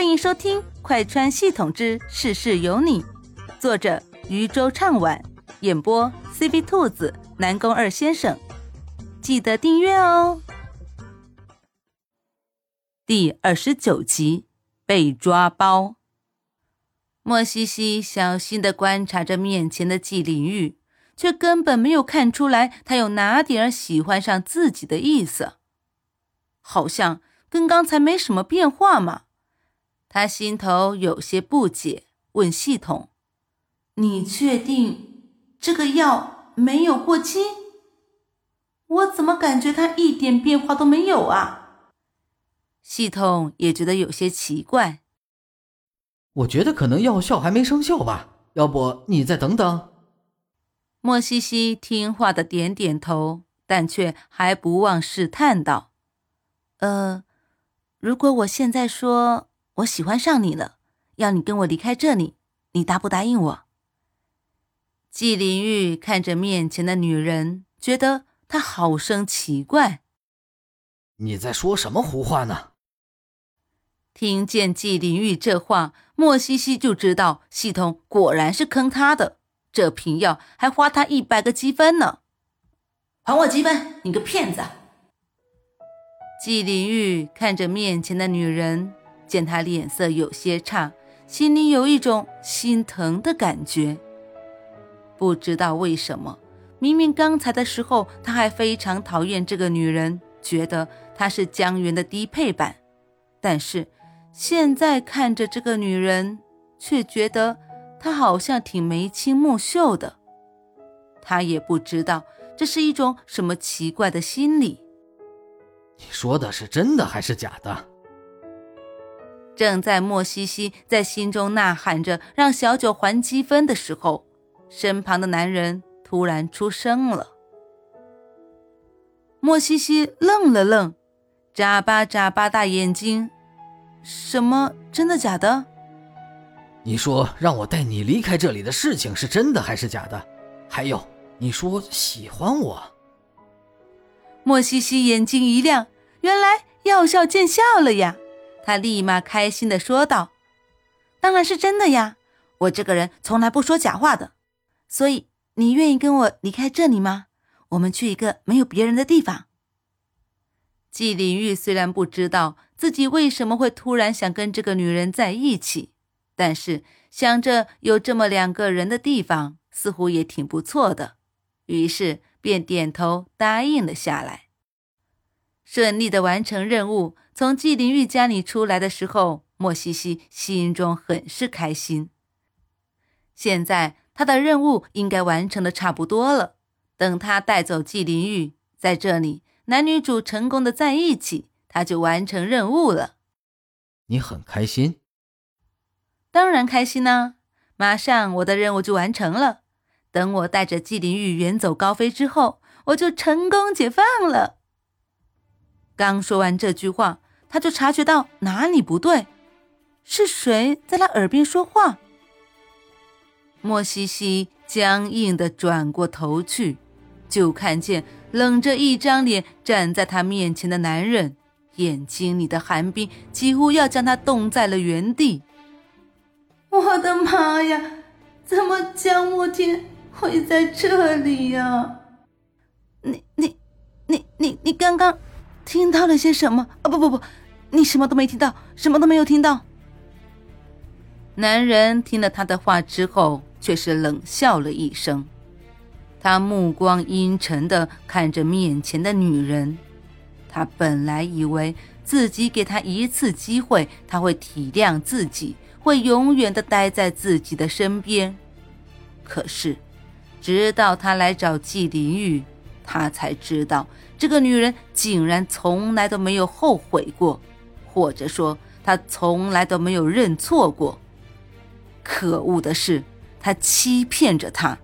欢迎收听《快穿系统之事事有你》，作者渔舟唱晚，演播 C B 兔子、南宫二先生。记得订阅哦。第二十九集被抓包。莫西西小心的观察着面前的季灵玉，却根本没有看出来他有哪点喜欢上自己的意思，好像跟刚才没什么变化嘛。他心头有些不解，问系统：“你确定这个药没有过期？我怎么感觉它一点变化都没有啊？”系统也觉得有些奇怪。我觉得可能药效还没生效吧，要不你再等等。莫西西听话的点点头，但却还不忘试探道：“呃，如果我现在说……”我喜欢上你了，要你跟我离开这里，你答不答应我？季灵玉看着面前的女人，觉得她好生奇怪。你在说什么胡话呢？听见季灵玉这话，莫西西就知道系统果然是坑他的。这瓶药还花他一百个积分呢，还我积分！你个骗子！季灵玉看着面前的女人。见他脸色有些差，心里有一种心疼的感觉。不知道为什么，明明刚才的时候他还非常讨厌这个女人，觉得她是江源的低配版，但是现在看着这个女人，却觉得她好像挺眉清目秀的。他也不知道这是一种什么奇怪的心理。你说的是真的还是假的？正在莫西西在心中呐喊着让小九还积分的时候，身旁的男人突然出声了。莫西西愣了愣，眨巴眨巴大眼睛：“什么？真的假的？你说让我带你离开这里的事情是真的还是假的？还有，你说喜欢我？”莫西西眼睛一亮，原来药效见效了呀！他立马开心的说道：“当然是真的呀，我这个人从来不说假话的。所以你愿意跟我离开这里吗？我们去一个没有别人的地方。”季灵玉虽然不知道自己为什么会突然想跟这个女人在一起，但是想着有这么两个人的地方，似乎也挺不错的，于是便点头答应了下来。顺利的完成任务，从季灵玉家里出来的时候，莫西西心中很是开心。现在他的任务应该完成的差不多了，等他带走季灵玉，在这里男女主成功的在一起，他就完成任务了。你很开心？当然开心啦！马上我的任务就完成了，等我带着季灵玉远走高飞之后，我就成功解放了。刚说完这句话，他就察觉到哪里不对，是谁在他耳边说话？莫西西僵硬的转过头去，就看见冷着一张脸站在他面前的男人，眼睛里的寒冰几乎要将他冻在了原地。我的妈呀！怎么江慕天会在这里呀？你你你你你刚刚。听到了些什么？啊，不不不，你什么都没听到，什么都没有听到。男人听了他的话之后，却是冷笑了一声，他目光阴沉的看着面前的女人。他本来以为自己给他一次机会，他会体谅自己，会永远的待在自己的身边。可是，直到他来找季灵玉。他才知道，这个女人竟然从来都没有后悔过，或者说，她从来都没有认错过。可恶的是，她欺骗着她，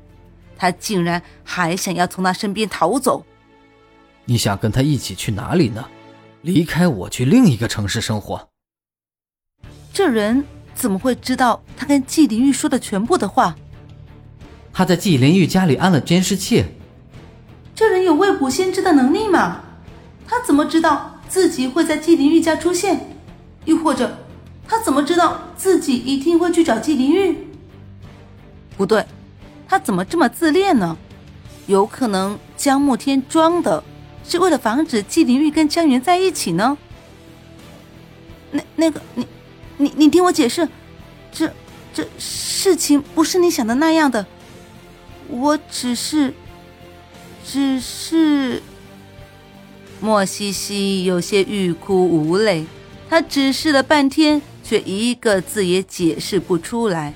他竟然还想要从他身边逃走。你想跟他一起去哪里呢？离开我，去另一个城市生活。这人怎么会知道他跟季灵玉说的全部的话？他在季灵玉家里安了监视器。这人有未卜先知的能力吗？他怎么知道自己会在季灵玉家出现？又或者，他怎么知道自己一定会去找纪灵玉？不对，他怎么这么自恋呢？有可能江慕天装的，是为了防止纪灵玉跟江源在一起呢？那那个，你你你听我解释，这这事情不是你想的那样的，我只是，只是。莫西西有些欲哭无泪，他指示了半天，却一个字也解释不出来。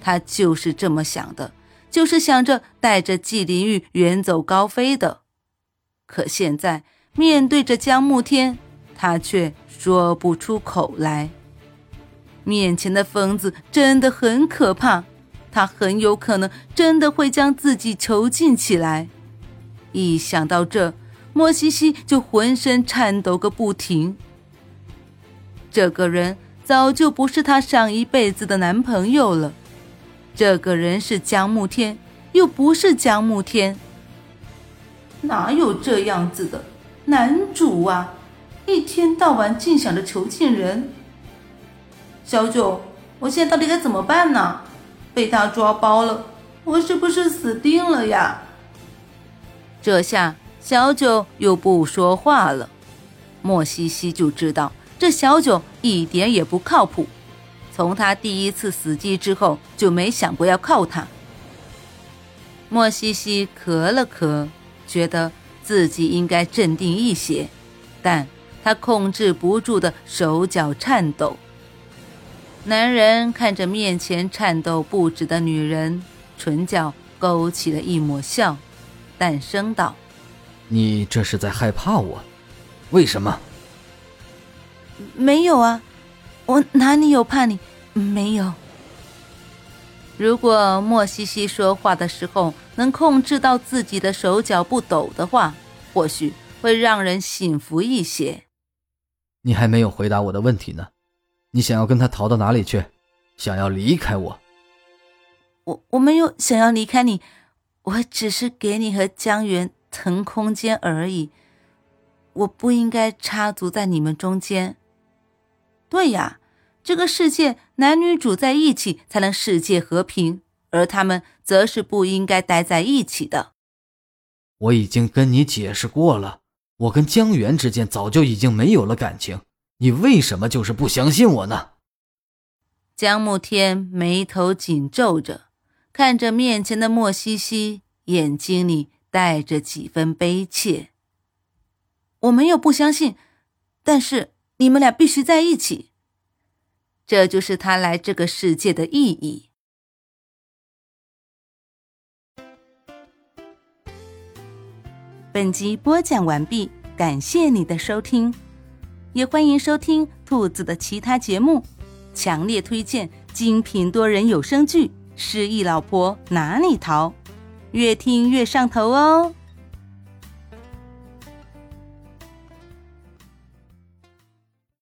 他就是这么想的，就是想着带着纪灵玉远走高飞的。可现在面对着江慕天，他却说不出口来。面前的疯子真的很可怕，他很有可能真的会将自己囚禁起来。一想到这，莫西西就浑身颤抖个不停。这个人早就不是她上一辈子的男朋友了，这个人是江慕天，又不是江慕天。哪有这样子的男主啊？一天到晚净想着囚禁人。小九，我现在到底该怎么办呢？被他抓包了，我是不是死定了呀？这下。小九又不说话了，莫西西就知道这小九一点也不靠谱。从他第一次死机之后，就没想过要靠他。莫西西咳了咳，觉得自己应该镇定一些，但他控制不住的手脚颤抖。男人看着面前颤抖不止的女人，唇角勾起了一抹笑，淡声道。你这是在害怕我？为什么？没有啊，我哪里有怕你？没有。如果莫西西说话的时候能控制到自己的手脚不抖的话，或许会让人信服一些。你还没有回答我的问题呢。你想要跟他逃到哪里去？想要离开我？我我没有想要离开你，我只是给你和江源。腾空间而已，我不应该插足在你们中间。对呀，这个世界男女主在一起才能世界和平，而他们则是不应该待在一起的。我已经跟你解释过了，我跟江源之间早就已经没有了感情，你为什么就是不相信我呢？江慕天眉头紧皱着，看着面前的莫西西，眼睛里。带着几分悲切。我没有不相信，但是你们俩必须在一起。这就是他来这个世界的意义。本集播讲完毕，感谢你的收听，也欢迎收听兔子的其他节目，强烈推荐精品多人有声剧《失忆老婆哪里逃》。越听越上头哦。